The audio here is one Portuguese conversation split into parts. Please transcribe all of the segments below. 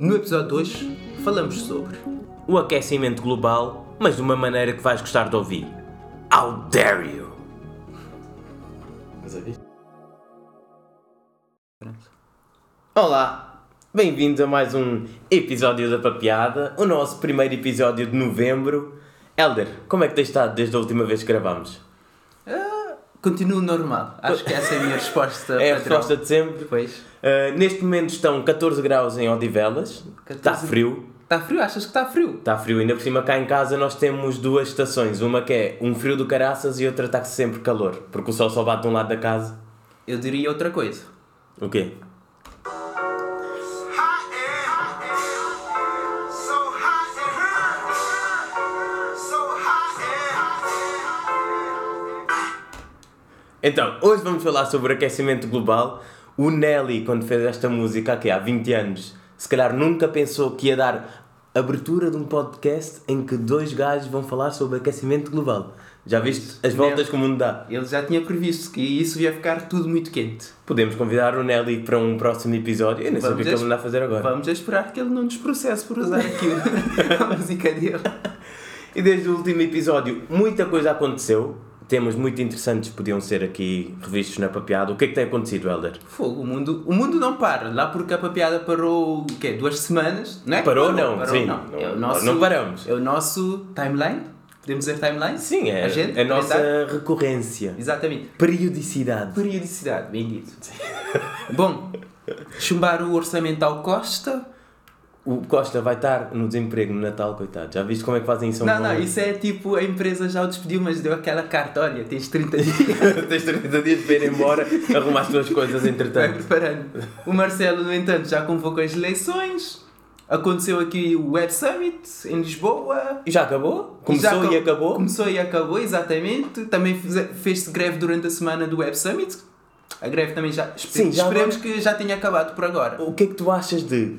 No episódio 2, falamos sobre o aquecimento global, mas de uma maneira que vais gostar de ouvir. How dare you! Olá, bem-vindos a mais um episódio da Papeada, o nosso primeiro episódio de novembro. Elder, como é que tens estado desde a última vez que gravámos? Continuo normal. Acho que essa é a minha resposta. É a padrão. resposta de sempre. Pois. Uh, neste momento estão 14 graus em Odivelas, 14 está frio. Está frio? Achas que está frio? Está frio, ainda por cima cá em casa nós temos duas estações, uma que é um frio do caraças e outra está sempre calor, porque o sol só bate de um lado da casa. Eu diria outra coisa. O quê? Então, hoje vamos falar sobre aquecimento global. O Nelly, quando fez esta música aqui há 20 anos, se calhar nunca pensou que ia dar abertura de um podcast em que dois gajos vão falar sobre aquecimento global. Já viste as voltas que o mundo dá? Ele já tinha previsto que isso ia ficar tudo muito quente. Podemos convidar o Nelly para um próximo episódio. Eu nem sei o que ele anda a fazer agora. Vamos esperar que ele não nos processe por usar aqui a música dele. E desde o último episódio, muita coisa aconteceu. Temas muito interessantes podiam ser aqui revistos na papeada. O que é que tem acontecido, Helder? Fogo, o mundo, o mundo não para. Lá porque a papeada parou, o quê? Duas semanas? Não é que Parou, não, sim, não. não, É nosso, não paramos. É o nosso timeline? Podemos dizer timeline? Sim, é Agenda? a nossa recorrência. Exatamente. Periodicidade. Periodicidade, bem dito. Bom, chumbar o orçamento ao Costa. O Costa vai estar no desemprego no Natal, coitado. Já viste como é que fazem em São Não, não, isso é tipo a empresa já o despediu, mas deu aquela carta: olha, tens 30 dias. Tens 30 dias para ir embora, arrumar as tuas coisas Vai entretanto. preparando. O Marcelo, no entanto, já convocou as eleições. Aconteceu aqui o Web Summit em Lisboa. E já acabou? Começou Já e acabou? Começou e acabou, exatamente. Também fez-se greve durante a semana do Web Summit. A greve também já. Sim, já esperemos agora- que já tenha acabado por agora. O que é que tu achas de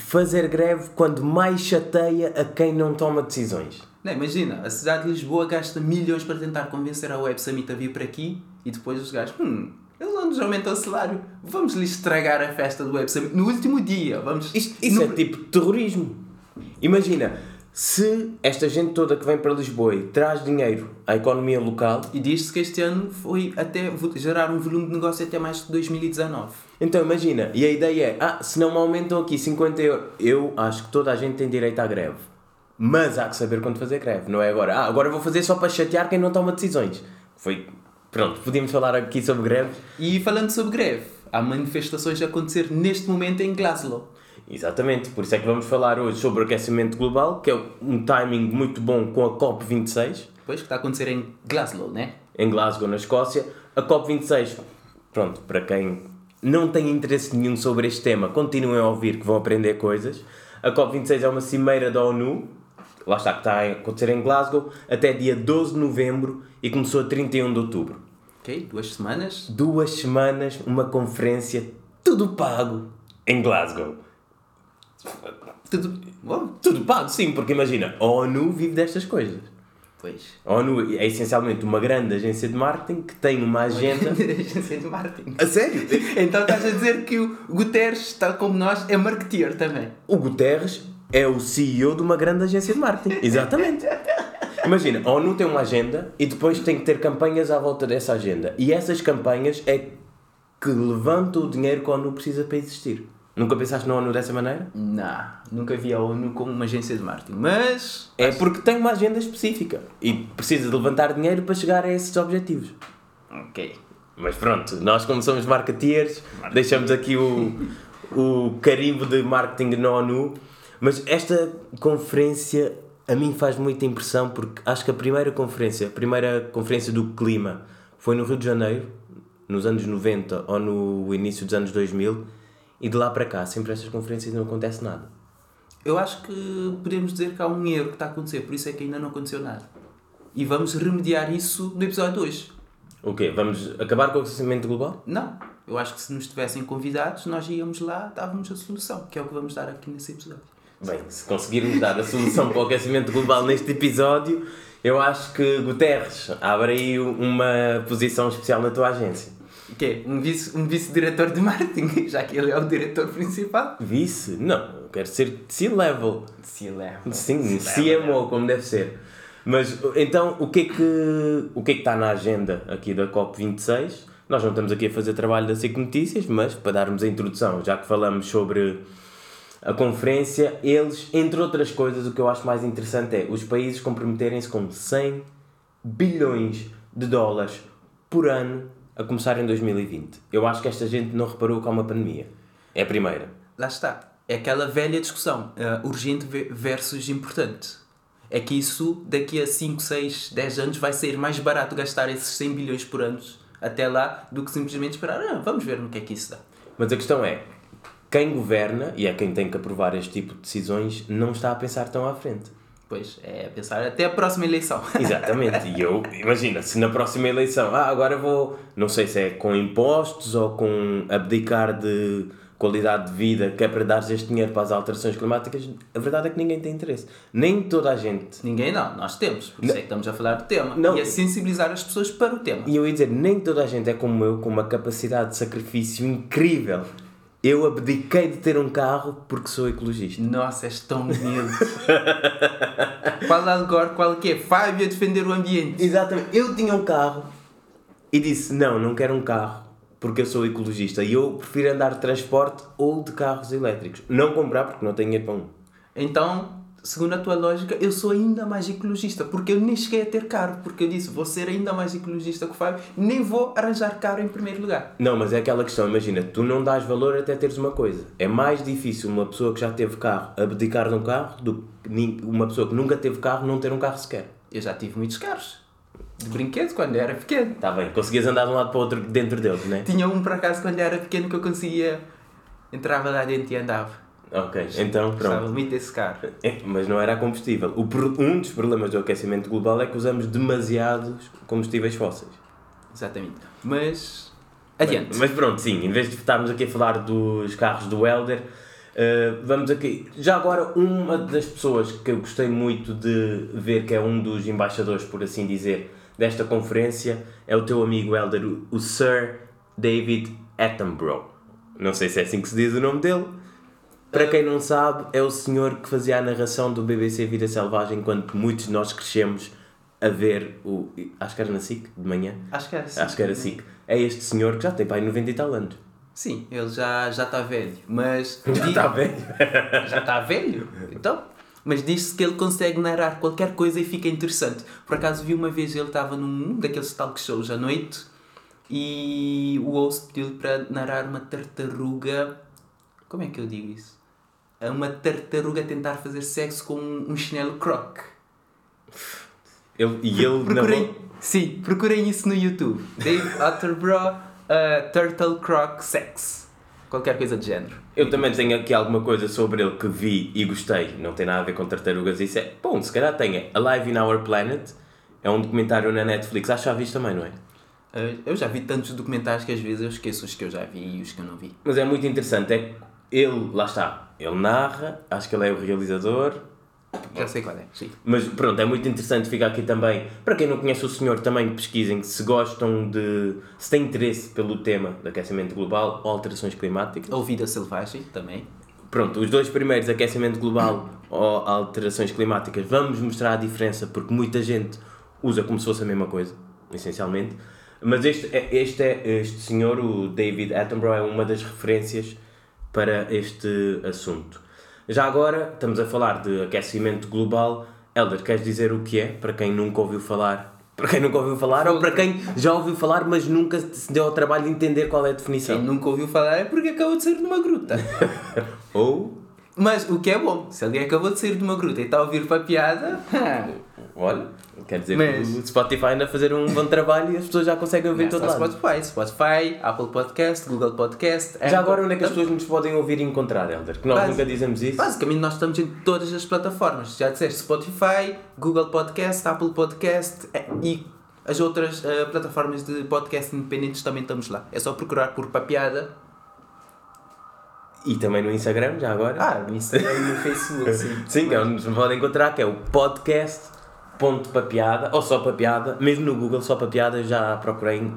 fazer greve quando mais chateia a quem não toma decisões? Não, imagina, a cidade de Lisboa gasta milhões para tentar convencer a Web Summit a vir para aqui e depois os gajos, hum, eles não nos aumentam o salário, vamos lhe estragar a festa do Web Summit no último dia, vamos... Isto, isso no- é tipo terrorismo. Imagina, se esta gente toda que vem para Lisboa e traz dinheiro à economia local, E diz-se que este ano foi até gerar um volume de negócio até mais que 2019. então imagina, e a ideia é, ah, se não me aumentam aqui 50 euros, eu acho que toda a gente tem direito à greve. Mas há que saber quando fazer greve, não é agora, ah, agora vou fazer só para chatear quem não toma decisões. Foi, pronto, podíamos falar aqui sobre greves. E falando sobre greve, há manifestações a acontecer neste momento em Glasgow. Exatamente, por isso é que vamos falar hoje sobre o aquecimento global, que é um timing muito bom com a COP26, Pois, que está a acontecer em Glasgow, né? em Glasgow, na Escócia. A COP26, pronto, para quem não tem interesse nenhum sobre este tema, continuem a ouvir que vão aprender coisas. A COP26 é uma cimeira da ONU, lá está que está a acontecer em Glasgow, até dia 12 de novembro e começou a 31 de outubro. Ok, duas semanas. Duas semanas, uma conferência, tudo pago, em Glasgow. Tudo... Bom, Tudo pago, sim, porque imagina, a ONU vive destas coisas. pois. A ONU é essencialmente uma grande agência de marketing que tem uma agenda. Agência de marketing. a sério? Então estás a dizer que o Guterres, tal como nós, é marketeer também. O Guterres é o CEO de uma grande agência de marketing. Exatamente. Imagina, a ONU tem uma agenda e depois tem que ter campanhas à volta dessa agenda. E essas campanhas é que levantam o dinheiro que a ONU precisa para existir. Nunca pensaste na ONU dessa maneira? Não, nunca vi a ONU como uma agência de marketing. Mas. É porque tem uma agenda específica e precisa de levantar dinheiro para chegar a esses objetivos. Ok. Mas pronto, nós como somos marketeers, deixamos aqui o, o carimbo de marketing na ONU. Mas esta conferência a mim faz muita impressão porque acho que a primeira conferência, a primeira conferência do clima foi no Rio de Janeiro, nos anos 90 ou no início dos anos 2000 e de lá para cá, sempre estas conferências não acontece nada. Eu acho que podemos dizer que há um erro que está a acontecer, por isso é que ainda não aconteceu nada. E vamos remediar isso no episódio de hoje. O quê? Vamos acabar com o aquecimento global? Não, eu acho que se nos tivessem convidados, nós íamos lá, dávamos a solução, que é o que vamos dar aqui nesse episódio. Bem, se conseguirmos dar a solução para o aquecimento global neste episódio, eu acho que Guterres abre aí uma posição especial na tua agência. O quê? Um vice- um vice-diretor de marketing, já que ele é o diretor principal. Vice? Não, eu quero ser C-level. Leva. Sim, C-level. CMO, como deve ser. Mas então, o que é que o que é que está na agenda aqui da COP26? Nós não estamos aqui a fazer trabalho da SIC Notícias, mas para darmos a introdução, já que falamos sobre a conferência, eles, entre outras coisas, o que eu acho mais interessante é os países comprometerem-se com 100 bilhões de dólares por ano a começar em 2020. Eu acho que esta gente não reparou que há uma pandemia. É a primeira. Lá está. É aquela velha discussão, eh, urgente ve- versus importante. É que isso, daqui a 5, 6, 10 anos, vai ser mais barato gastar esses 100 bilhões por ano até lá do que simplesmente esperar, ah, vamos ver no que é que isso dá. Mas a questão é, quem governa, e é quem tem que aprovar este tipo de decisões, não está a pensar tão à frente. Pois, é pensar até a próxima eleição. Exatamente, e eu, imagina, se na próxima eleição, ah, agora vou, não sei se é com impostos ou com abdicar de qualidade de vida, que é para dar este dinheiro para as alterações climáticas, a verdade é que ninguém tem interesse. Nem toda a gente. Ninguém não, nós temos, por isso é que estamos a falar do tema. Não. E a sensibilizar as pessoas para o tema. E eu ia dizer, nem toda a gente é como eu, com uma capacidade de sacrifício incrível. Eu abdiquei de ter um carro porque sou ecologista. Nossa, és tão humilde. qual Algor, qual que é? Fábio a defender o ambiente. Exatamente. Eu tinha um carro e disse: Não, não quero um carro porque eu sou ecologista e eu prefiro andar de transporte ou de carros elétricos. Não comprar porque não tenho dinheiro para um. Então, segundo a tua lógica, eu sou ainda mais ecologista, porque eu nem cheguei a ter carro, porque eu disse, vou ser ainda mais ecologista que o Fábio, nem vou arranjar carro em primeiro lugar. Não, mas é aquela questão: imagina, tu não dás valor até teres uma coisa. É mais difícil uma pessoa que já teve carro abdicar de um carro do que uma pessoa que nunca teve carro não ter um carro sequer. Eu já tive muitos carros, de brinquedo, quando eu era pequeno. Está bem, conseguias andar de um lado para o outro dentro deles, não é? Tinha um, por acaso, quando eu era pequeno, que eu conseguia... Entrava lá dentro e andava. Ok, então pronto. muito desse carro. É, mas não era a combustível. O um dos problemas do aquecimento global é que usamos demasiados combustíveis fósseis. Exatamente. Mas... Adiante. Mas pronto, sim, em vez de estarmos aqui a falar dos carros do Helder, eh, vamos aqui. Já agora, uma das pessoas que eu gostei muito de ver, que é um dos embaixadores, por assim dizer, desta conferência, é o teu amigo Helder, o, o Sir David Attenborough. Não sei se é assim que se diz o nome dele. Para quem não sabe, é o senhor que fazia a narração do BBC Vida Selvagem enquanto muitos de nós crescemos a ver o. Acho que era na SIC, de manhã. Acho que era assim. Acho que era SIC. É este senhor que já tem pai 90 e tal anos. Sim, ele já já está velho, mas... Já está velho. já está velho. Então, mas diz-se que ele consegue narrar qualquer coisa e fica interessante. Por acaso vi uma vez ele estava num daqueles talk shows à noite e o host pediu para narrar uma tartaruga. Como é que eu digo isso? É Uma tartaruga tentar fazer sexo com um, chinelo croc. Ele, e ele Procurem, narrou- sim, procurem isso no YouTube. Dave Attenborough, uh, Turtle Croc Sex. Qualquer coisa de género. Eu também tenho aqui alguma coisa sobre ele que vi e gostei. Não tem nada a ver com tartarugas. Isso é. Bom, se calhar tem. é Alive in Our Planet. É um documentário na Netflix. Acho que já viste também, não é? Uh, eu já vi tantos documentários que às vezes eu esqueço os que eu já vi e os que eu não vi. Mas é muito interessante. É ele, lá está. Ele narra. Acho que ele é o realizador. Já sei qual é, sim. Mas pronto, é muito interessante ficar aqui também. Para quem não conhece o senhor, também pesquisem se gostam de. se têm interesse pelo tema de aquecimento global ou alterações climáticas. Ou Vida Selvagem também. Pronto, os dois primeiros, aquecimento global ou alterações climáticas, vamos mostrar a diferença porque muita gente usa como se fosse a mesma coisa, essencialmente. Mas este, é- este, é, este senhor, o David Attenborough, é uma das referências para este assunto. Já agora, estamos a falar de aquecimento global. Elder, queres dizer o que é, para quem nunca ouviu falar? Para quem nunca ouviu falar ou para quem já ouviu falar, mas nunca se deu ao trabalho de entender qual é a Quem definição? nunca ouviu falar é porque acabou de sair de uma gruta. Ou Mas o que é bom, se alguém acabou de sair de uma gruta e está a ouvir para a piada, Olha, quer dizer Mas- que o Spotify anda a fazer um bom trabalho e as pessoas já conseguem ouvir todo lado. Spotify, Spotify, Apple Podcast, Google Podcast. Já Apple. agora onde é que as pessoas nos podem ouvir e encontrar, Helder? Que nós nunca dizemos isso. Basicamente nós estamos em todas as plataformas. Já disseste Spotify, Google Podcast, Apple Podcast eh, e as outras eh, plataformas de podcast independentes também estamos lá. É só procurar por Papiada. E também no Instagram, já agora. Ah, no Instagram e no Facebook, sim. Sim, que é onde nos podem encontrar, que é o podcast.papiada, ou só papiada, mesmo no Google, só papiada, já procurei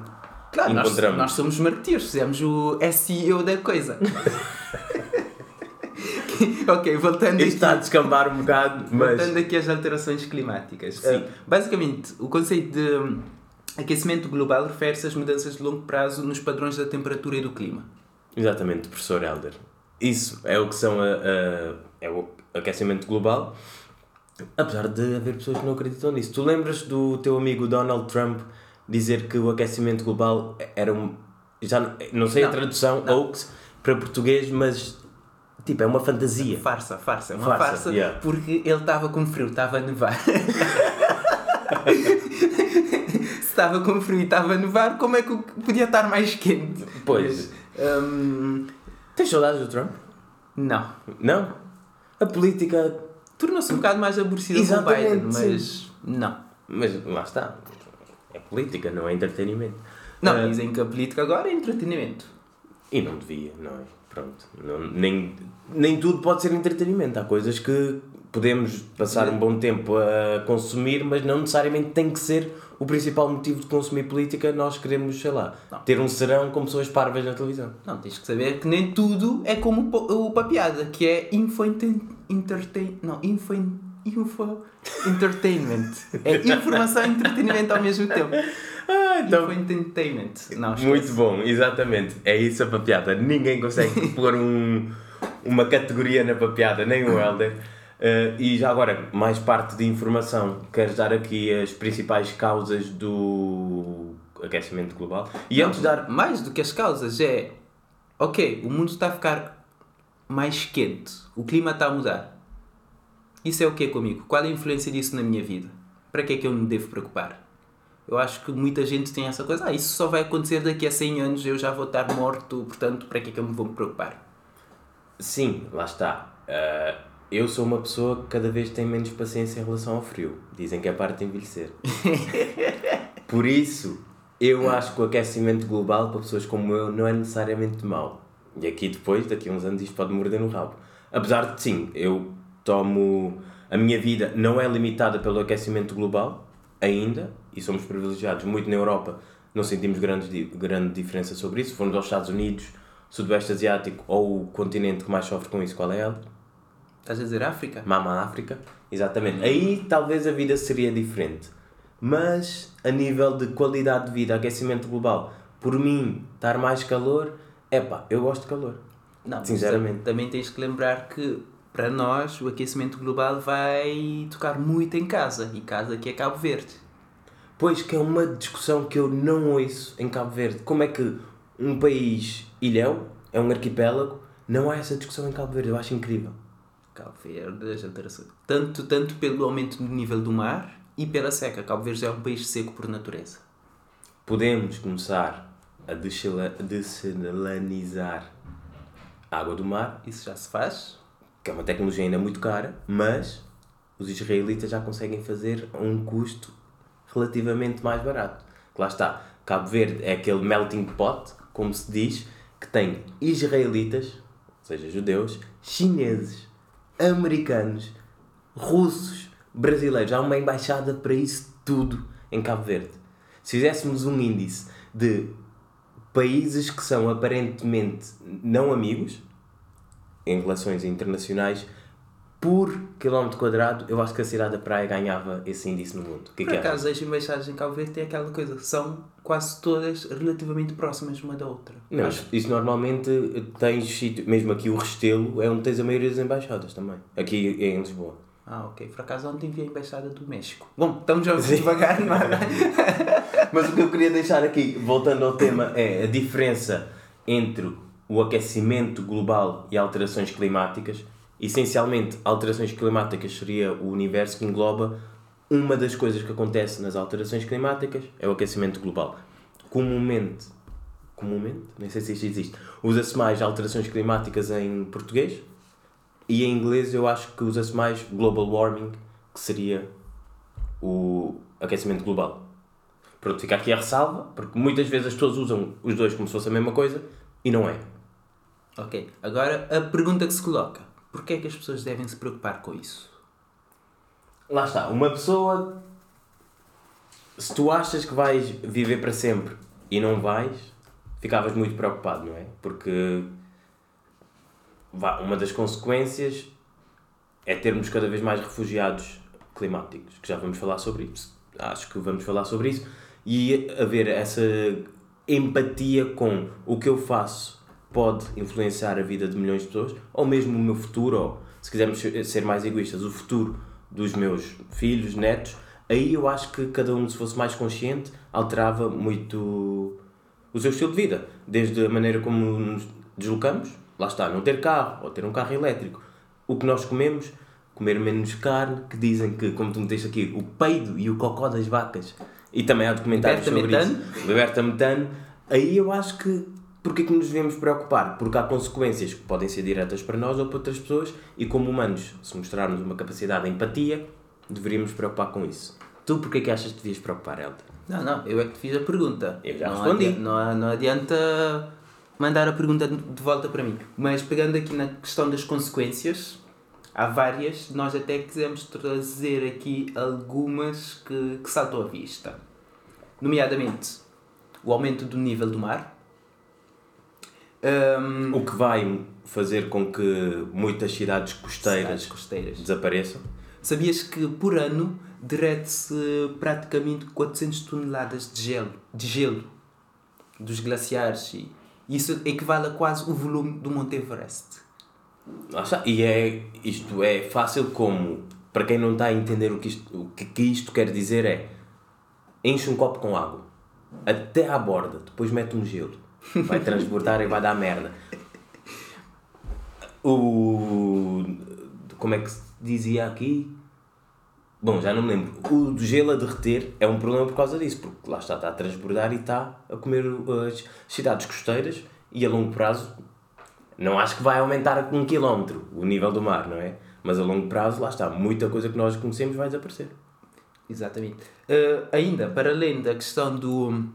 Claro, nós, encontramos. nós somos marketeers, fizemos o SEO da coisa. ok, voltando Isto está a descambar um bocado, mas. voltando aqui às alterações climáticas. Sim. Uh, basicamente, o conceito de aquecimento global refere-se às mudanças de longo prazo nos padrões da temperatura e do clima. Exatamente, professor Helder. Isso é o que são a, a- é o aquecimento global. Apesar de haver pessoas que não acreditam nisso. Tu lembras do teu amigo Donald Trump dizer que o aquecimento global era um. Já não, não sei a Não, tradução, não. hoax, para português, mas tipo, é uma fantasia. Farsa, farsa, é uma Farsa, farsa, yeah. porque ele estava com frio, estava a nevar. Se estava com frio e estava a nevar, como é que podia estar mais quente? Pois. Hum, Tens saudades do Trump? não. Não? A política. Tornou-se um bocado mais aborrecida com o Biden, mas não. Mas lá está. É política, não é entretenimento. Não, Ah, dizem que a política agora é entretenimento. E não devia, não é? Pronto. Não- nem, nem tudo pode ser entretenimento. Há coisas que podemos passar um bom tempo a consumir, mas não necessariamente tem que ser o principal motivo de consumir política. Nós queremos, sei lá, Não. ter um serão com pessoas parvas na televisão. Não, tens que saber que nem tudo é como o, pa- o papiada, que é info enten- entertain... Não, info... Info entertainment. É informação e entretenimento ao mesmo tempo. Ah, Info entertainment. Não. Muito bom, exatamente. É isso a papiada. Ninguém consegue pôr um, uma categoria na papiada, nem o Helder. Eh, e já agora, mais parte de informação. Queres dar aqui as principais causas do aquecimento global? E Não, antes de dar. Mais do que as causas é... Ok, o mundo está a ficar mais quente. O clima está a mudar. Isso é o que comigo? Qual é a influência disso na minha vida? Para que é que eu me devo preocupar? Eu acho que muita gente tem essa coisa. Ah, isso só vai acontecer daqui a 100 anos, eu já vou estar morto, portanto, para que é que eu me vou me preocupar? Sim, lá está. Eh, eu sou uma pessoa que cada vez tem menos paciência em relação ao frio. Dizem que é parte de envelhecer. Por isso, eu acho que o aquecimento global para pessoas como eu não é necessariamente mau. E aqui depois, daqui a uns anos, isto pode morder no rabo. Apesar de sim, eu tomo. A minha vida não é limitada pelo aquecimento global, ainda, e somos privilegiados muito na Europa, não sentimos grande, grande diferença sobre isso. Se formos aos Estados Unidos, Sudoeste Asiático ou o continente que mais sofre com isso, qual é ele? Estás a dizer África? Mama África, exatamente. Aí talvez a vida seria diferente. Mas a nível de qualidade de vida, aquecimento global, por mim, estar mais calor, epá, eu gosto de calor. Não, Sinceramente. tam- Também tens que lembrar que para nós o aquecimento global vai tocar muito em casa e casa aqui é Cabo Verde. Pois que é uma discussão que eu não ouço em Cabo Verde. Como é que um país ilhéu, é um arquipélago, não há essa discussão em Cabo Verde? Eu acho incrível. Cabo Verde, as alterações. Tanto, tanto pelo aumento do nível do mar e pela seca. Cabo Verde é um país seco por natureza. Podemos começar a desalinizar a água do mar Isso já se faz. que é uma tecnologia ainda muito cara, mas os israelitas já conseguem fazer a um custo relativamente mais barato. Que Lá está, Cabo Verde é aquele melting pot, como se diz, que tem israelitas, ou seja, judeus, chineses, americanos, russos, brasileiros. Há uma embaixada para isso tudo em Cabo Verde. Se fizéssemos um índice de países que são aparentemente não amigos, em relações internacionais, por quilómetro quadrado, eu acho que a cidade da praia ganhava esse índice no mundo. O que é Por que acaso, as embaixadas em Cabo Verde têm aquela coisa. São quase todas relativamente próximas uma da outra. Não, Acho- isso normalmente tens mesmo aqui o Restelo é onde tens a maioria das embaixadas também, aqui em Lisboa. Ah, ok. Por acaso ontem vi a embaixada do México. Bom, estamos a devagar, não é? Mas o que eu queria deixar aqui, voltando ao tema, é a diferença entre o aquecimento global e alterações climáticas. Essencialmente, alterações climáticas seria o universo que engloba uma das coisas que acontece nas alterações climáticas é o aquecimento global. Comumente, comumente, nem sei se isto existe, usa-se mais alterações climáticas em português e em inglês eu acho que usa-se mais global warming, que seria o aquecimento global. Pronto, fica aqui a ressalva, porque muitas vezes as pessoas usam os dois como se fosse a mesma coisa e não é. Ok. Agora, a pergunta que se coloca. Porquê é que as pessoas devem se preocupar com isso? Lá está, uma pessoa. Se tu achas que vais viver para sempre e não vais, ficavas muito preocupado, não é? Porque uma das consequências é termos cada vez mais refugiados climáticos, que já vamos falar sobre isso. Acho que vamos falar sobre isso. E haver essa empatia com o que eu faço pode influenciar a vida de milhões de pessoas, ou mesmo o meu futuro, ou se quisermos ser mais egoístas, o futuro dos meus filhos, netos, aí eu acho que cada um, se fosse mais consciente, alterava muito o seu estilo de vida. Desde a maneira como nos deslocamos, lá está, não ter carro, ou ter um carro elétrico. O que nós comemos, comer menos carne, que dizem que, como tu meteste aqui, o peido e o cocó das vacas, e também há documentários Liberta sobre metano. isso, liberta metano, aí eu acho que porque é que nos devemos preocupar? Porque há consequências que podem ser diretas para nós ou para outras pessoas e como humanos, se mostrarmos uma capacidade de empatia, deveríamos preocupar com isso. Tu porquê que achas que devias preocupar, Helder? Não, não, eu é que te fiz a pergunta. Eu já não respondi. Adianta, não, não adianta mandar a pergunta de de volta para mim. Mas pegando aqui na questão das consequências, há várias, nós até quisemos trazer aqui algumas que, que saltam à vista. Nomeadamente, o aumento do nível do mar. Ahm, O que vai fazer com que muitas cidades costeiras cidades costeiras. desapareçam? Sabias que por ano derrete-se praticamente 400 toneladas de gelo, de gelo dos glaciares e isso equivale a quase o volume do Monte Everest. Está. E é, isto é fácil como, para quem não está a entender o que isto, o que, que isto quer dizer é, enche um copo com água, até à borda, depois mete um gelo, vai transbordar e vai dar merda. O... como é que se dizia aqui? Bom, já não me lembro. O gelo a derreter é um problema por causa disso, porque lá está, está a transbordar e está a comer as cidades costeiras e a longo prazo não acho que vai aumentar um quilómetro o nível do mar, não é? Mas a longo prazo, lá está, muita coisa que nós conhecemos vai desaparecer. Exatamente. Uh, ainda, para além da questão do,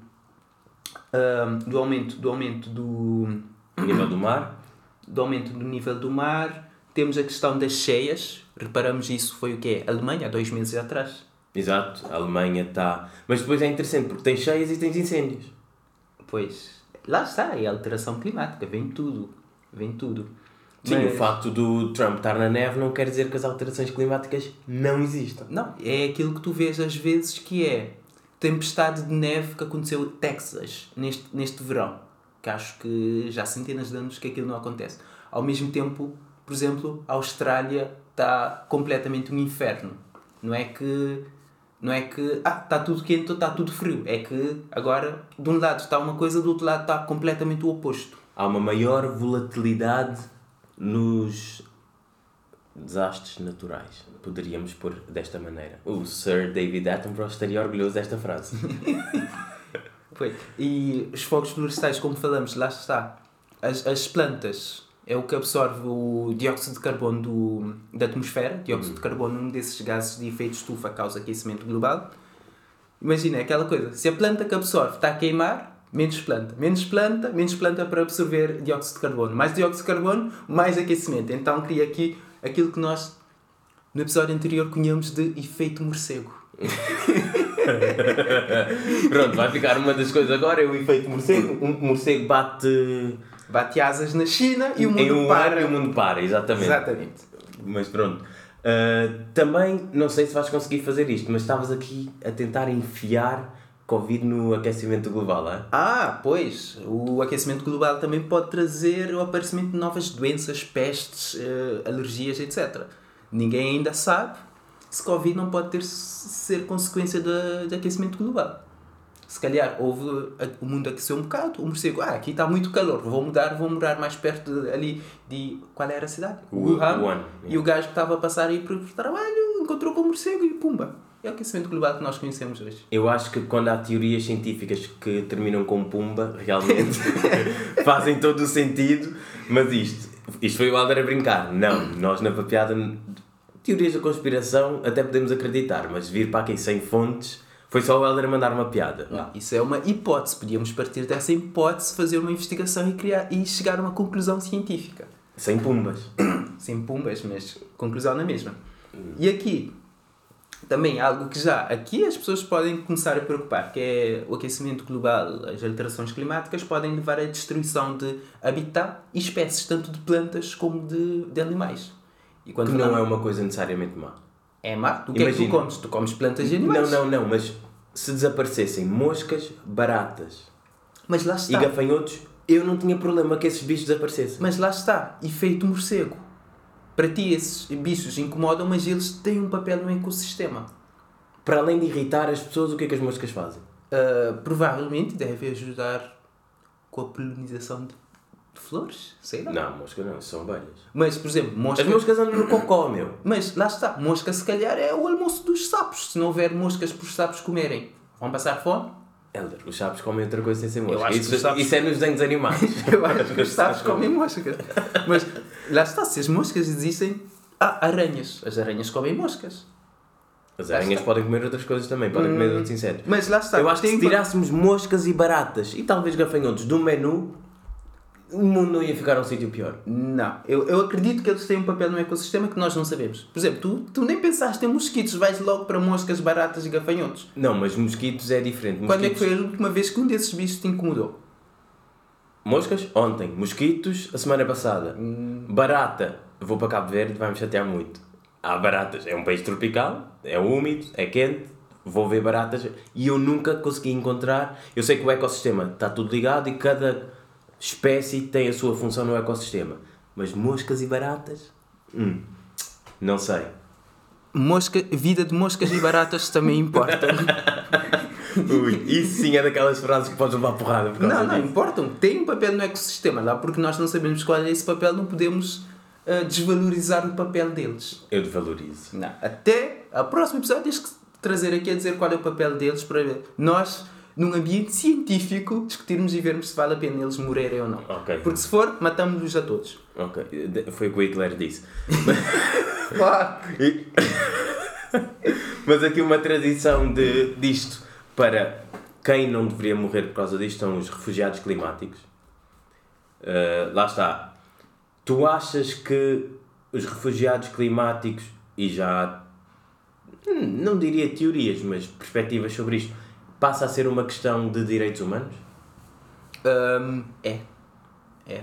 um, do aumento, do, aumento do, nível do mar, do aumento do nível do mar, temos a questão das cheias. Reparamos isso foi o quê? Alemanha, há dois meses atrás. exato, a Alemanha está. Mas depois é interessante porque tens cheias e tens incêndios. Pois, lá está, é a alteração climática, vem tudo, vem tudo. Sim, Mas- o facto do Trump estar na neve não quer dizer que as alterações climáticas não existam. Não, é aquilo que tu vês às vezes que é tempestade de neve que aconteceu em Texas neste, neste verão. Que acho que já há centenas de anos que aquilo não acontece. Ao mesmo tempo, por exemplo, a Austrália está completamente um inferno. Não é que não é que ah, está tudo quente ou está tudo frio. É que agora de um lado está uma coisa, do outro lado está completamente o oposto. Há uma maior volatilidade nos desastres naturais. Poderíamos pôr desta maneira. O Sir David Attenborough estaria orgulhoso desta frase. Foi. E os fogos florestais, como falamos, lá está. As, as plantas é o que absorve o dióxido de carbono do, da atmosfera. Dióxido de carbono, um desses gases de efeito estufa, causa aquecimento global. Imagina, é aquela coisa. Se a planta que absorve está a queimar, menos planta. Menos planta, menos planta para absorver dióxido de carbono. Mais dióxido de carbono, mais aquecimento. Então cria aqui aquilo que nós, no episódio anterior, conhecemos de efeito morcego. Pronto, vai ficar uma das coisas agora, é o efeito morcego. Um morcego bate Bate asas na China e o mundo em um para. e o mundo para, exatamente. Exatamente. Mas pronto. Uh, também, não sei se vais conseguir fazer isto, mas estavas aqui a tentar enfiar Covid no aquecimento global, é? Ah, pois, o aquecimento global também pode trazer o aparecimento de novas doenças, pestes, eh, alergias, etc. Ninguém ainda sabe se Covid não pode ter ser consequência de, de aquecimento global. Se calhar houve o mundo aqueceu um bocado, o morcego, ah, aqui está muito calor, vou mudar, vou morar mais perto de, ali de qual era a cidade? Wu- Wuhan. Wuhan, E o gajo que estava a passar aí por por trabalho encontrou com o morcego e pumba. É o aquecimento global que nós conhecemos hoje. Eu acho que quando há teorias científicas que terminam com pumba, realmente fazem todo o sentido, mas isto, isto foi o Alder a brincar. Não, nós na papiada, teorias da conspiração até podemos acreditar, mas vir para aqui sem fontes, foi só o Alder a mandar uma piada. Não, isso é uma hipótese. Podíamos partir dessa hipótese, fazer uma investigação e, criar, e chegar a uma conclusão científica. Sem pumbas. Sem pumbas, mas conclusão na mesma. E aqui também algo que já aqui as pessoas podem começar a preocupar, que é o aquecimento global, as alterações climáticas podem levar à destruição de habitat e espécies, tanto de plantas como de, de animais. E quando Que não falamos- é uma coisa necessariamente má. É má. O que é que tu comes? Tu comes plantas e animais. Não, não, não, mas se desaparecessem moscas, baratas Mas lá e está. gafanhotos, eu não tinha problema que esses bichos desaparecessem. Mas lá está. Efeito morcego. Para ti esses bichos incomodam, mas eles têm um papel no ecossistema. Para além de irritar as pessoas, o que é que as moscas fazem? Uh, provavelmente deve ajudar com a polinização de, de flores, sei lá. Não, moscas não, são abelhas. Mas, por exemplo, mosca... As moscas andam no cocó, meu. Mas lá está, mosca se calhar é o almoço dos sapos. Se não houver moscas para os sapos comerem, vão passar fome? Helder, os sapos comem outra coisa sem ser mosca. Isso, os sapos- isso é nos desenhos animais. Eu acho que os sapos comem moscas. Mas lá está, se as moscas existem, há aranhas. As aranhas comem moscas. As aranhas podem comer outras coisas também, podem comer outros insetos. Mas lá está. Eu acho que se tirássemos moscas e baratas e talvez gafanhotos do menu, o mundo não ia ficar um sítio pior. Não, eu, eu acredito que eles têm um papel no ecossistema que nós não sabemos. Por exemplo, tu, tu nem pensaste em mosquitos, vais logo para moscas, baratas e gafanhotos. Não, mas mosquitos é diferente. Quando é que Mosquitos- foi a última vez que um desses bichos te incomodou? Moscas? Ontem. Mosquitos? A semana passada. Barata? Vou para Cabo Verde, vai-me chatear muito. Há baratas. É um país tropical, é úmido, é quente. Vou ver baratas e eu nunca consegui encontrar. Eu sei que o ecossistema está tudo ligado e cada espécie tem a sua função no ecossistema. Mas moscas e baratas? Hum, não sei. Mosca, vida de moscas e baratas também importa. Ui, isso sim é daquelas frases que podes levar porrada. por não, não, disso. importam. Tem um papel no ecossistema lá, porque nós não sabemos qual é esse papel, não podemos ah, desvalorizar o papel deles. Eu desvalorizo. Não. Até ao próximo episódio tens que trazer aqui a dizer qual é o papel deles para nós, num ambiente científico, discutirmos e vermos se vale a pena eles morrerem ou não. Ok. Porque se for, matamos-los a todos. Ok, foi o que o Hitler disse. Mas aqui uma tradição de, disto para quem não deveria morrer por causa disto são os refugiados climáticos. Uh, lá está. Tu achas que os refugiados climáticos, e já hum, não diria teorias, mas perspectivas sobre isto, passa a ser uma questão de direitos humanos? Hum, é. É.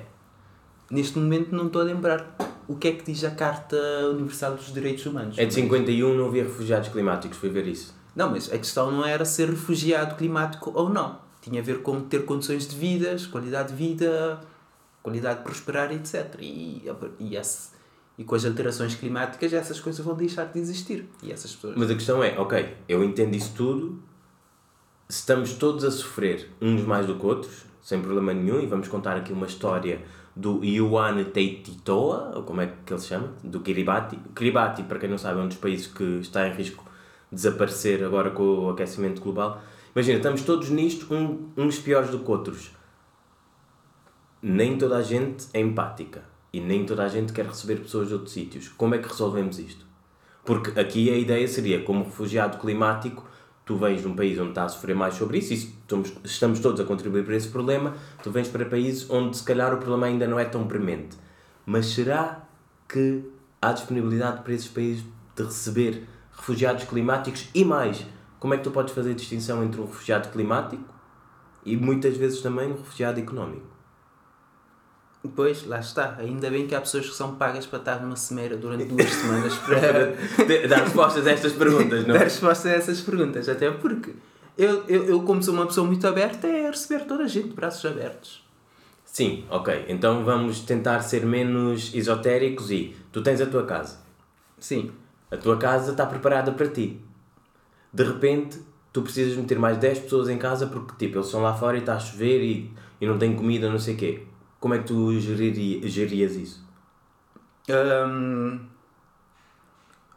Neste momento não estou a lembrar o que é que diz a Carta Universal dos Direitos Humanos. É de 51, não havia refugiados climáticos, fui ver isso. Não, mas a questão não era ser refugiado climático ou não. Tinha a ver com ter condições de vida, qualidade de vida, qualidade de prosperar, etc. E, e, esse, e com as alterações climáticas essas coisas vão deixar de existir. E essas pessoas... Mas a questão é, ok, eu entendo isso tudo, estamos todos a sofrer uns mais do que outros, sem problema nenhum, e vamos contar aqui uma história do Yuan Teititoa, ou como é que ele se chama? Do Kiribati. Kiribati, para quem não sabe, é um dos países que está em risco desaparecer agora com o aquecimento global. Imagina, estamos todos nisto, um- uns piores do que outros. Nem toda a gente é empática e nem toda a gente quer receber pessoas de outros sítios. Como é que resolvemos isto? Porque aqui a ideia seria, como refugiado climático, tu vens de um país onde está a sofrer mais sobre isso e estamos, estamos todos a contribuir para esse problema, tu vens para países onde se calhar o problema ainda não é tão premente. Mas será que há disponibilidade para esses países de receber refugiados climáticos e mais? Como é que tu podes fazer a distinção entre um refugiado climático e muitas vezes também um refugiado económico? Pois, lá está. Ainda bem que há pessoas que são pagas para estar numa cimeira durante duas semanas para Dar respostas a estas perguntas, não dar é? resposta a essas perguntas. Até porque eu, eu, eu, como sou uma pessoa muito aberta, é receber toda a gente de braços abertos. Sim, ok. Então vamos tentar ser menos esotéricos e tu tens a tua casa. Sim. A tua casa está preparada para ti. De repente, tu precisas meter mais 10 pessoas em casa porque, tipo, eles estão lá fora e está a chover e, e não tem comida, não sei o quê. Como é que tu geriria, gerias isso? Hum,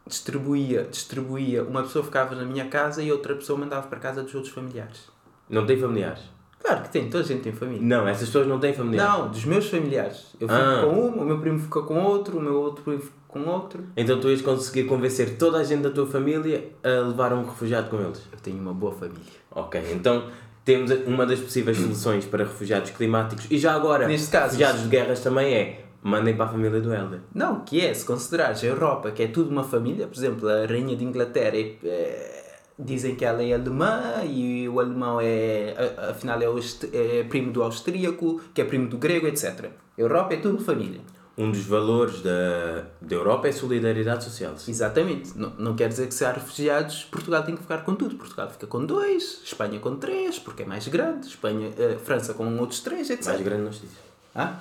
distribuía, distribuía. Uma pessoa ficava na minha casa e outra pessoa mandava para casa dos outros familiares. Não tem familiares? Claro que tem, toda a gente tem família. Não, essas pessoas não têm familiares. Não, dos meus familiares. Eu fico Ah. com um, o meu primo fica com outro, o meu outro primo fica com outro. Então tu ias conseguir convencer toda a gente da tua família a levar um refugiado com eles? Eu tenho uma boa família. Ok, então temos uma das possíveis soluções para refugiados climáticos e já agora Neste caso, refugiados de guerras também é Mandem para a família do Helder. Não, que é, se considerares a Europa, que é tudo uma família, por exemplo, a Rainha de Inglaterra, é, é, dizem que ela é alemã e o alemão é, afinal, é, aust- é primo do austríaco, que é primo do grego, etc. Europa é tudo família. Um dos valores da, da Europa é a solidariedade social. Exatamente. Não, não quer dizer que se há refugiados, Portugal tem que ficar com tudo. Portugal fica com dois, Espanha com três, porque é mais grande, Espanha, eh, França com outros três, etc. Mais grande não se diz. Ah?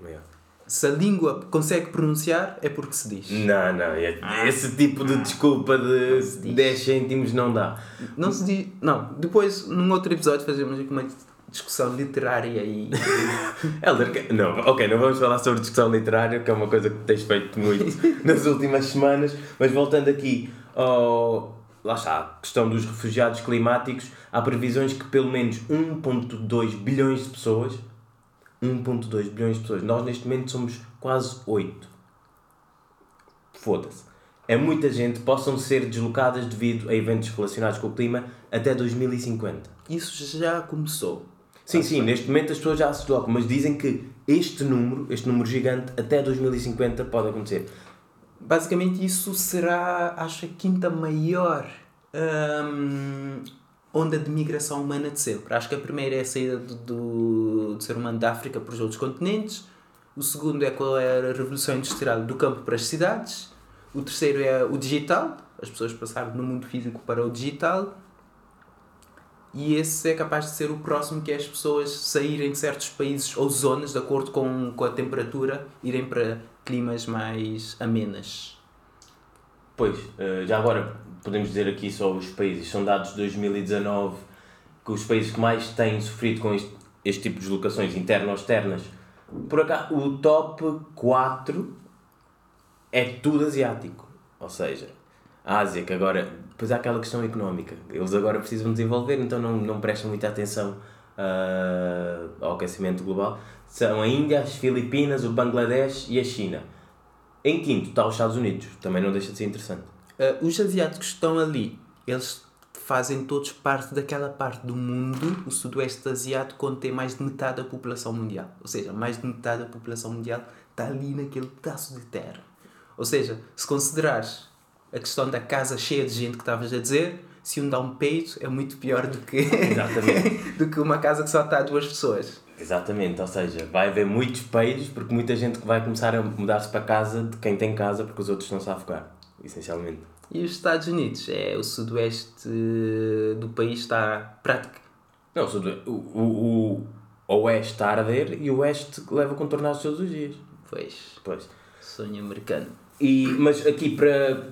Maior. Se a língua consegue pronunciar, é porque se diz. Não, não. é- Esse tipo de desculpa de se diz. 10 cêntimos não dá. Não se diz. Não, depois, num outro episódio, fazemos aqui uma discussão literária e. Helder, que- não, ok, não vamos falar sobre discussão literária, que é uma coisa que tens feito muito nas últimas semanas, mas voltando aqui ao. Lá está, a questão dos refugiados climáticos, há previsões que pelo menos 1,2 bilhões de pessoas. 1,2 bilhões de pessoas. Nós neste momento somos quase 8. Foda-se. É muita gente, possam ser deslocadas devido a eventos relacionados com o clima até 2050. Isso já começou. Sim, sim, neste momento as pessoas já se deslocam, mas dizem que este número, este número gigante, até 2050 pode acontecer. Basicamente, isso será, acho, a quinta maior hum, onda de migração humana de sempre. Acho que a primeira é a saída do, do, do ser humano da África para os outros continentes. O segundo é qual é a revolução industrial do campo para as cidades. O terceiro é o digital. As pessoas passaram do mundo físico para o digital. E esse é capaz de ser o próximo, que é as pessoas saírem de certos países ou zonas, de acordo com, com a temperatura, irem para climas mais amenas. Pois, eh, já agora podemos dizer aqui só os países, são dados de 2019 que os países que mais têm sofrido com este, este tipo de deslocações internas ou externas, por acaso o top 4 é tudo asiático. Ou seja, a Ásia, que agora. Depois há aquela questão económica. Eles agora precisam desenvolver, então não, não prestam muita atenção ah, ao aquecimento global. São a Índia, as Filipinas, o Bangladesh e a China. Em quinto está os Estados Unidos. Também não deixa de ser interessante. Uh, os asiáticos que estão ali, eles fazem todos parte daquela parte do mundo, o sudoeste asiático, onde tem mais de metade da população mundial. Ou seja, mais de metade da população mundial está ali naquele pedaço de terra. Ou seja, se considerares a questão da casa cheia de gente que estavas a dizer, se um dá um peito é muito pior do que, do que uma casa que só está duas pessoas. Exatamente, ou seja, vai haver muitos peidos porque muita gente vai começar a mudar-se para casa de quem tem casa porque os outros estão-se a afogar, essencialmente. E os Estados Unidos, é o sudoeste do país está prático. Não, o, o, o, o oeste está a arder e o oeste leva contornados todos os dias. Pois, Pois. sonho americano. E, mas aqui para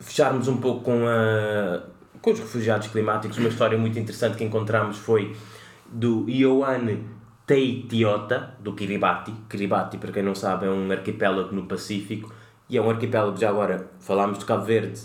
fecharmos um pouco com, a, com os refugiados climáticos, uma história muito interessante que encontramos foi do Ioane Teitiota, do Kiribati. Kiribati, para quem não sabe, é um arquipélago no Pacífico e é um arquipélago, já agora falámos de Cabo Verde,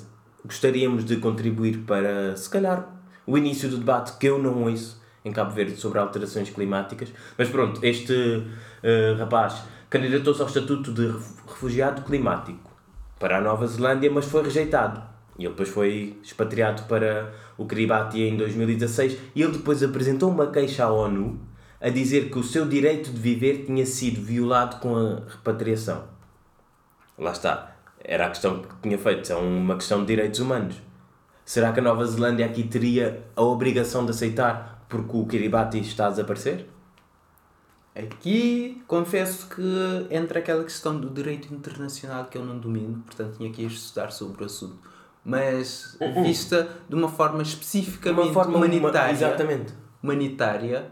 gostaríamos de contribuir para, se calhar, o início do debate que eu não ouço em Cabo Verde sobre alterações climáticas. Mas pronto, este eh, rapaz candidatou-se ao estatuto de ref- refugiado climático para a Nova Zelândia, mas foi rejeitado. E ele depois foi expatriado para o Kiribati em 2016 e ele depois apresentou uma queixa à ONU a dizer que o seu direito de viver tinha sido violado com a repatriação. Lá está. Era a questão que tinha feito. É uma questão de direitos humanos. Será que a Nova Zelândia aqui teria a obrigação de aceitar porque o Kiribati está a desaparecer? Aqui confesso que entra aquela questão do direito internacional que eu não domino, portanto tinha que estudar sobre o assunto. Mas vista de uma forma especificamente uma forma huma- humanitária, Exatamente. humanitária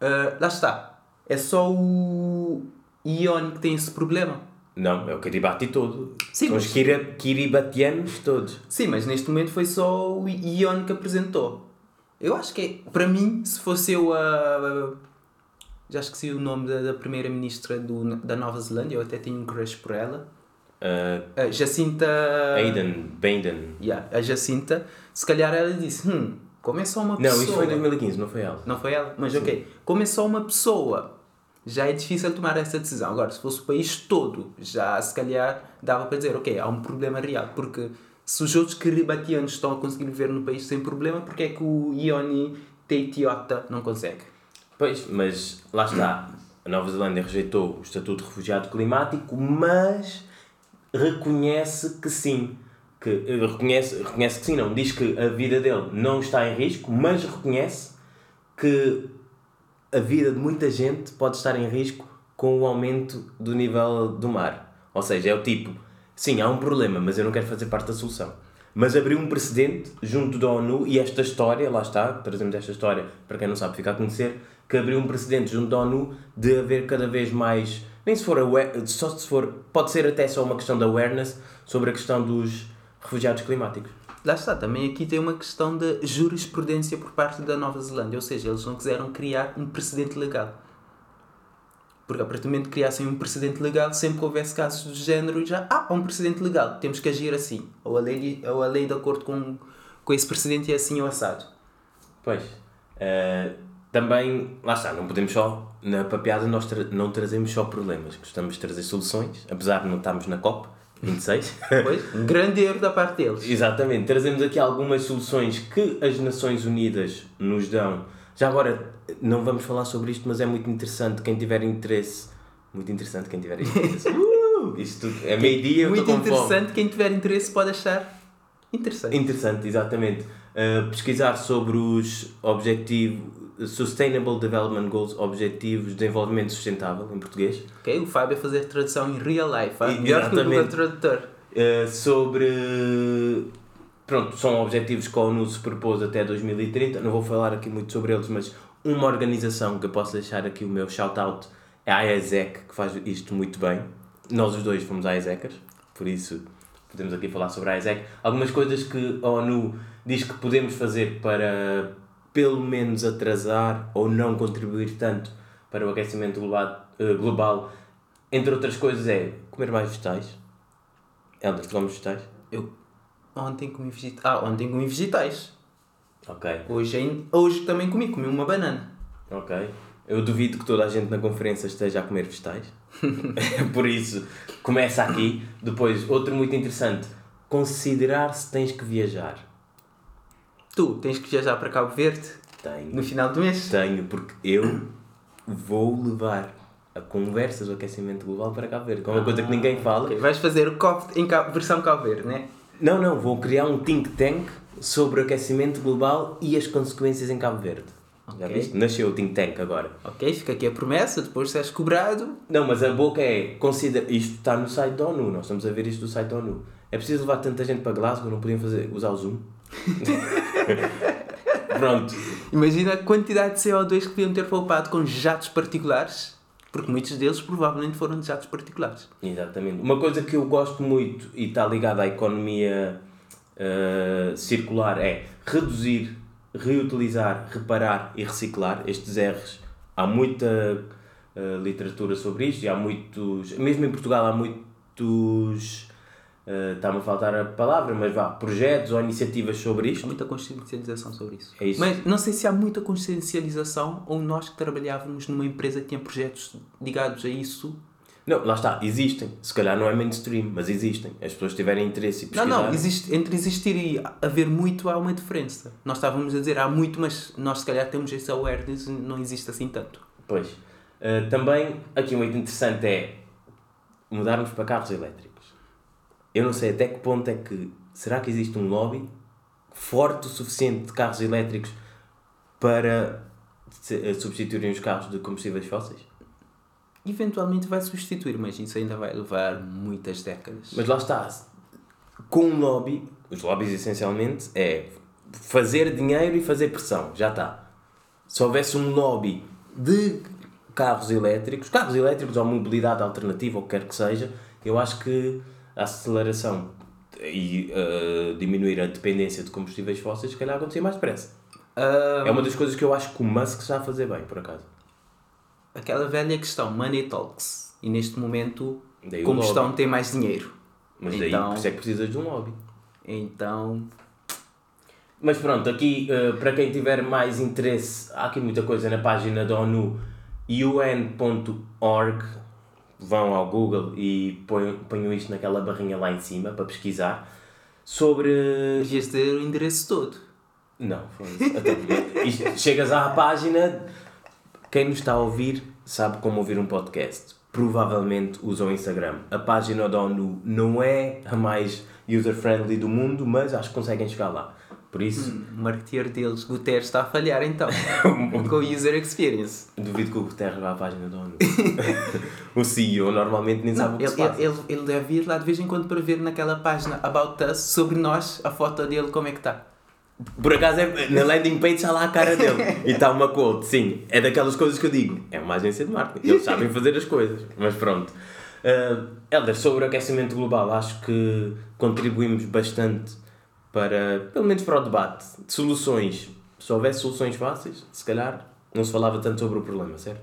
ah, lá está. É só o Ion que tem esse problema. Não, é o Kiribati todo. Sim, São mas- os Kira- Kiribatianos todos. Sim, mas neste momento foi só o Ion que apresentou. Eu acho que, é, para mim, se fosse eu a. Já esqueci o nome da, da primeira-ministra da Nova Zelândia, eu até tenho um crush por ela. Uh, A Jacinta. Aiden, Baden. Yeah, a Jacinta, se calhar ela disse: Hum, como é só uma pessoa. Não, isso foi em 2015, não foi ela. Não foi ela? Mas ok, como é só uma pessoa, já é difícil tomar essa decisão. Agora, se fosse o país todo, já se calhar dava para dizer: Ok, há um problema real. Porque se os outros kiribatianos estão a conseguir viver no país sem problema, porque é que o Ioni Teitiota não consegue? Pois, mas lá está. a Nova Zelândia rejeitou o Estatuto de Refugiado Climático, mas reconhece que sim. Que, eh, reconhece, reconhece que sim, não. Diz que a vida dele não está em risco, mas reconhece que a vida de muita gente pode estar em risco com o aumento do nível do mar. Ou seja, é o tipo, sim, há um problema, mas eu não quero fazer parte da solução. Mas abriu um precedente junto da ONU e esta história, lá está, trazemos esta história para quem não sabe ficar a conhecer, que abriu um precedente junto da ONU de haver cada vez mais, nem se for, aware, só se for, pode ser até só uma questão de awareness sobre a questão dos refugiados climáticos. Lá está, também aqui tem uma questão de jurisprudência por parte da Nova Zelândia, ou seja, eles não quiseram criar um precedente legal. Porque a partir do momento que criassem um precedente legal, sempre que houvesse casos do género, já ah, há um precedente legal, temos que agir assim. Ou a lei, ou a lei de acordo com, com esse precedente é assim ou assado. Pois. eh, também, lá está, não podemos só, na papeada nós tra não trazemos só problemas, gostamos de trazer soluções, apesar de não estarmos na COP 26. Pois, um grande erro da parte deles. Exatamente, trazemos aqui algumas soluções que as Nações Unidas nos dão. Já agora, não vamos falar sobre isto, mas é muito interessante quem tiver interesse. Muito interessante quem tiver interesse. uh, isto tudo é meio-dia, Muito interessante, quem tiver interesse pode achar interessante. Interessante, exatamente. Uh, pesquisar sobre os objetivos Sustainable Development Goals, Objetivos de Desenvolvimento Sustentável, em português. Ok? O Fábio a fazer tradução em real life, ah? Melhor que o Google. Tradutor. Uh, sobre. Pronto, são objetivos que a ONU se propôs até 2030. Não vou falar aqui muito sobre eles, mas uma organização que eu posso deixar aqui o meu shout-out é a IASEC, que faz isto muito bem. Nós os dois fomos IASECers, por isso podemos aqui falar sobre a IASEC. Algumas coisas que a ONU diz que podemos fazer para pelo menos atrasar ou não contribuir tanto para o aquecimento global, eh. Entre outras coisas é comer mais vegetais. Helder, tu comes vegetais? Eu ontem comi vegetais. Ah, ontem comi vegetais. Ok, Hoje, hoje também comi, comi uma banana. ok. Eu duvido que toda a gente na conferência esteja a comer vegetais. Por isso, começa aqui. Depois, outro muito interessante. Considerar se tens que viajar. Tu tens que viajar para Cabo Verde Tenho. no final do mês. Tenho, porque eu vou levar a conversas do aquecimento global para Cabo Verde. Que é uma coisa que ninguém fala. Ok, Vais fazer o COP em Cabo- versão Cabo Verde, né? Não, não, vou criar um think tank sobre o aquecimento global e as consequências em Cabo Verde. Já Ok. viste? Nasceu o think tank agora. Ok, fica aqui a promessa, depois se és cobrado. Não, mas a boca é, considera, isto está no site da ONU, nós estamos a ver isto do site da ONU. É preciso levar tanta gente para Glasgow, não podiam fazer, usar o Zoom? Pronto. Imagina a quantidade de CO2 que podiam ter poupado com jatos particulares, porque muitos deles provavelmente foram de jatos particulares. Exatamente. Uma coisa que eu gosto muito e está ligada à economia eh, circular é reduzir, reutilizar, reparar e reciclar. Estes R's, há muita eh, literatura sobre isto e há muitos, mesmo em Portugal há muitos, eh, está-me a faltar a palavra, mas vá, projetos ou iniciativas sobre Há isto. muita consciencialização sobre isso. É isso. Mas não sei se há muita consciencialização ou nós que trabalhávamos numa empresa que tinha projetos ligados a isso. Não, lá está, existem. Se calhar não é mainstream, mas existem. As pessoas tiverem interesse e Não, pesquisar. não, existe, entre existir e haver muito há uma diferença. Nós estávamos a dizer há muito, mas nós se calhar temos esse awareness e não existe assim tanto. Pois. Uh, também, aqui um muito interessante é mudarmos para carros elétricos. Eu não sei até que ponto é que. Será que existe um lobby forte o suficiente de carros elétricos para uh, substituírem os carros de combustíveis fósseis? Eventualmente vai substituir, mas isso ainda vai levar muitas décadas. Mas lá está. Com um lobby, os lobbies essencialmente é fazer dinheiro e fazer pressão. Já está. Se houvesse um lobby de carros elétricos, carros elétricos ou mobilidade alternativa, ou o que quer que seja, eu acho que a aceleração e uh, diminuir a dependência de combustíveis fósseis, se calhar acontecia mais depressa. Ah, É uma das coisas que eu acho que o Musk está a fazer bem, por acaso. aquela velha questão, money talks. E neste momento, Daí combustão tem mais dinheiro. Mas daí Então- por isso é que precisas de um lobby. Então, Mas pronto, aqui eh, para quem tiver mais interesse, há aqui muita coisa na página da ONU, un.org. Vão ao Google e ponham, ponham isto naquela barrinha lá em cima para pesquisar. Sobre. devias ter o endereço todo. Não, foi isso. Então, chegas à página, quem nos está a ouvir sabe como ouvir um podcast, provavelmente usa o Instagram. A página da ONU não é a mais user-friendly do mundo, mas acho que conseguem chegar lá. Por isso, O marketeer deles, Guterres, está a falhar então. com o user experience. duvido que o Guterres vá à página da ONU. o CEO normalmente nem sabe o que Ele, se passa. ele, ele, ele deve ir lá de vez em quando para ver naquela página About Us sobre nós a foto dele como é que está. Por acaso, é, na landing page está lá a cara dele e está uma quote. Sim, é daquelas coisas que eu digo. É uma agência de marketing. Eles sabem fazer as coisas. Mas pronto. Uh, Helder, sobre o aquecimento global, acho que contribuímos bastante para, pelo menos para o debate de soluções. Se houvesse soluções fáceis, se calhar não se falava tanto sobre o problema, certo?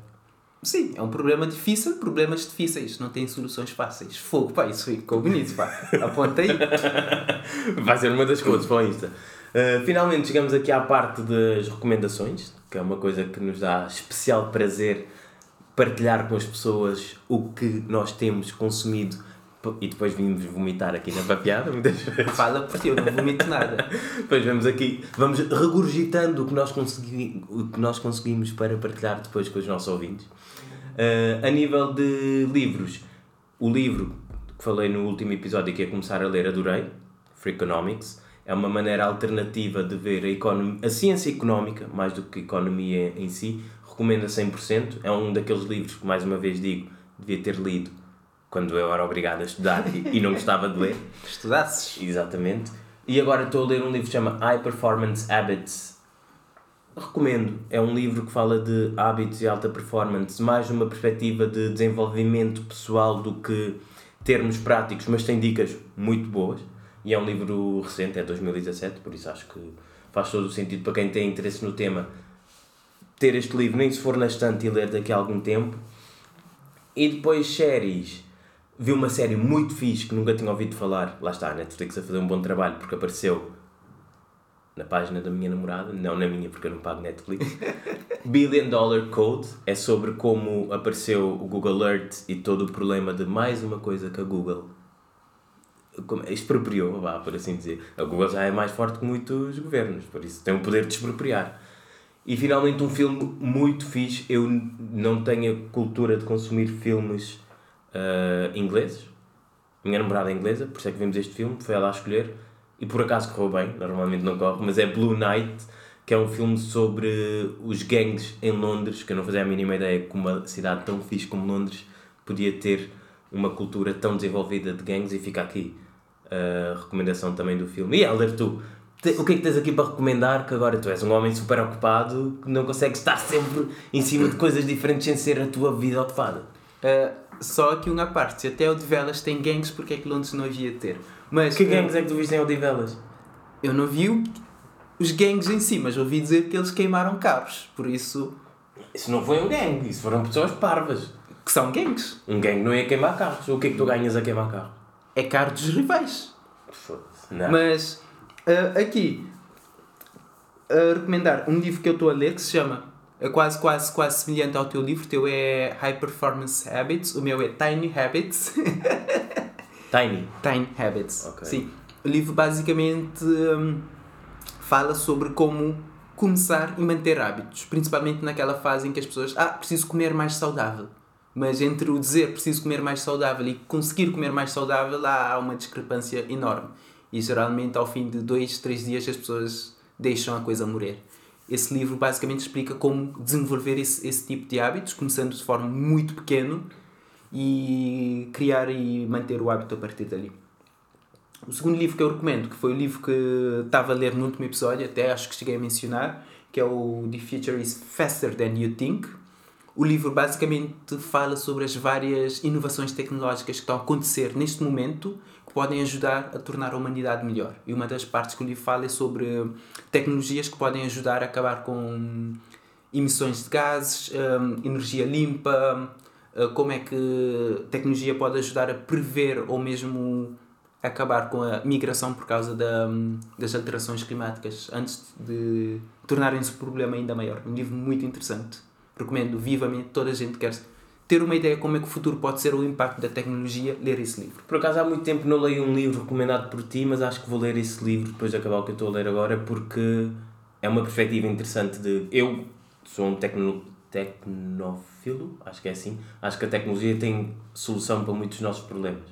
Sim, é um problema difícil, problemas difíceis, não tem soluções fáceis. Fogo, pá, isso ficou bonito, pá. Aponta aí. Vai ser uma das coisas para o Insta. Uh, finalmente chegamos aqui à parte das recomendações, que é uma coisa que nos dá especial prazer partilhar com as pessoas o que nós temos consumido e depois vimos vomitar aqui na papeada muitas vezes. Fala por ti, eu não vomito nada. Depois vamos aqui, vamos regurgitando o que nós, consegui, o que nós conseguimos para partilhar depois com os nossos ouvintes. Uh, a nível de livros, o livro que falei no último episódio e que ia começar a ler, adorei, Freakonomics. É uma maneira alternativa de ver a, econom a ciência económica, mais do que a economia em si. Recomendo a 100%. É um daqueles livros que, mais uma vez digo, devia ter lido quando eu era obrigado a estudar e, e não gostava de ler. Estudasses. Exatamente. E agora estou a ler um livro que se chama High Performance Habits. Recomendo. É um livro que fala de hábitos e alta performance, mais numa perspectiva de desenvolvimento pessoal do que termos práticos, mas tem dicas muito boas. E é um livro recente, é 2017, por isso acho que faz todo o sentido para quem tem interesse no tema ter este livro, nem se for na estante e ler daqui a algum tempo. E depois séries. Vi uma série muito fixe que nunca tinha ouvido falar. Lá está, a Netflix a fazer um bom trabalho porque apareceu na página da minha namorada, não na minha porque eu não pago Netflix. Billion Dollar Code é sobre como apareceu o Google Earth e todo o problema de mais uma coisa que a Google como- expropriou, vá, por assim dizer. A Google já é mais forte que muitos governos, por isso tem o poder de expropriar. E finalmente um filme muito fixe. Eu não tenho a cultura de consumir filmes ah, ingleses. Minha namorada é inglesa, por isso é que vimos este filme, foi ela a escolher. E por acaso correu bem, normalmente não corre, mas é Blue Night, que é um filme sobre os gangues em Londres, que eu não fazia a mínima ideia que uma cidade tão fixe como Londres podia ter uma cultura tão desenvolvida de gangues e fica aqui a recomendação também do filme. E Helder, tu, o que é que tens aqui para recomendar? Que agora tu és um homem super ocupado, que não consegues estar sempre em cima de coisas diferentes sem ser a tua vida ocupada. Uh, só aqui uma parte, se até o de velas tem gangues, porque é que Londres não havia de ter? Mas Que gangues é que tu viste em Odivelas? eu não vi o- os gangues em si, mas ouvi dizer que eles queimaram carros, por isso Isso não foi um gangue, isso foram pessoas parvas. que são gangues. Um gangue não ia queimar carros. O que é que tu ganhas a queimar carro? É carro dos rivais. Foda-se. Não. Mas uh, aqui a recomendar um livro que eu estou a ler que se chama é quase quase quase semelhante ao teu livro. O teu é High Performance Habits, o meu é Tiny Habits. Tiny. Tiny Habits. Ok. Sim. O livro basicamente hum, fala sobre como começar e manter hábitos, principalmente naquela fase em que as pessoas, ah, preciso comer mais saudável. Mas entre o dizer preciso comer mais saudável e conseguir comer mais saudável, há uma discrepância enorme. E geralmente ao fim de dois, três dias as pessoas deixam a coisa morrer. Esse livro basicamente explica como desenvolver esse, esse tipo de hábitos, começando de forma muito pequeno e criar e manter o hábito a partir dali. O segundo livro que eu recomendo, que foi o livro que estava a ler no último episódio, até acho que cheguei a mencionar, que é o The Future is Faster Than You Think. O livro basicamente fala sobre as várias inovações tecnológicas que estão a acontecer neste momento podem ajudar a tornar a humanidade melhor. E uma das partes que o livro fala é sobre tecnologias que podem ajudar a acabar com emissões de gases, hum, energia limpa, como é que tecnologia pode ajudar a prever ou mesmo acabar com a migração por causa da, hum, das alterações climáticas antes de tornarem-se um problema ainda maior. Um livro muito interessante. Recomendo vivamente toda a gente que quer ter uma ideia como é que o futuro pode ser o impacto da tecnologia, ler esse livro. Por acaso há muito tempo não leio um livro recomendado por ti, mas acho que vou ler esse livro depois de acabar o que eu estou a ler agora porque é uma perspectiva interessante de. Eu sou um tecno, filo, acho que é assim. Acho que a tecnologia tem solução para muitos dos nossos problemas.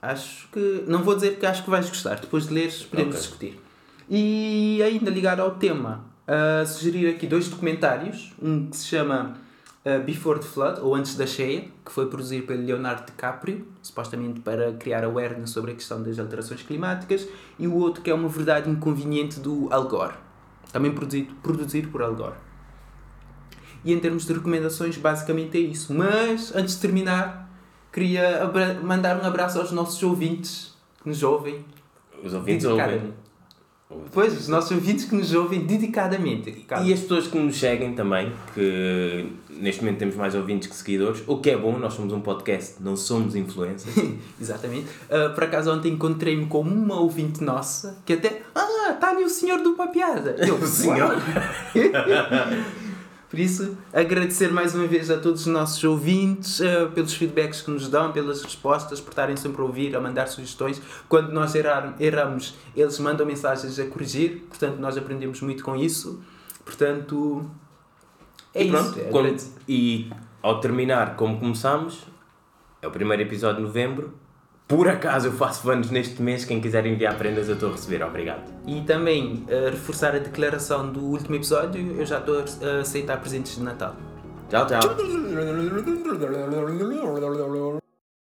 Acho que. Não vou dizer porque acho que vais gostar. Depois de leres, podemos Ok. discutir. E ainda ligado ao tema, uh, sugerir aqui dois documentários. Um que se chama uh, Before the Flood, ou Antes da Cheia, que foi produzido pelo Leonardo DiCaprio, supostamente para criar awareness sobre a questão das alterações climáticas. E o outro que é uma verdade inconveniente do Al Gore, também produzido, produzido por Al Gore. E em termos de recomendações, basicamente é isso. Mas, antes de terminar, queria mandar um abraço aos nossos ouvintes que nos ouvem. Os ouvintes ouvem. Pois, os nossos ouvintes que nos ouvem dedicadamente. E as pessoas que nos seguem também, que neste momento temos mais ouvintes que seguidores, o que é bom, nós somos um podcast, não somos influencers. Exatamente. Ah, por acaso ontem encontrei-me com uma ouvinte nossa que até. Ah, está ali o senhor do Papiada. Eu, O senhor? Por isso, agradecer mais uma vez a todos os nossos ouvintes ah, pelos feedbacks que nos dão, pelas respostas, por estarem sempre a ouvir, a mandar sugestões. Quando nós errar, erramos, eles mandam mensagens a corrigir, portanto, nós aprendemos muito com isso. Portanto, é e isso. pronto, é agradecer. e ao terminar como começamos, é o primeiro episódio de novembro. Por acaso eu faço anos neste mês, quem quiser enviar prendas eu estou a receber, obrigado. E também a reforçar a declaração do último episódio, eu já estou a aceitar presentes de Natal. Tchau, tchau.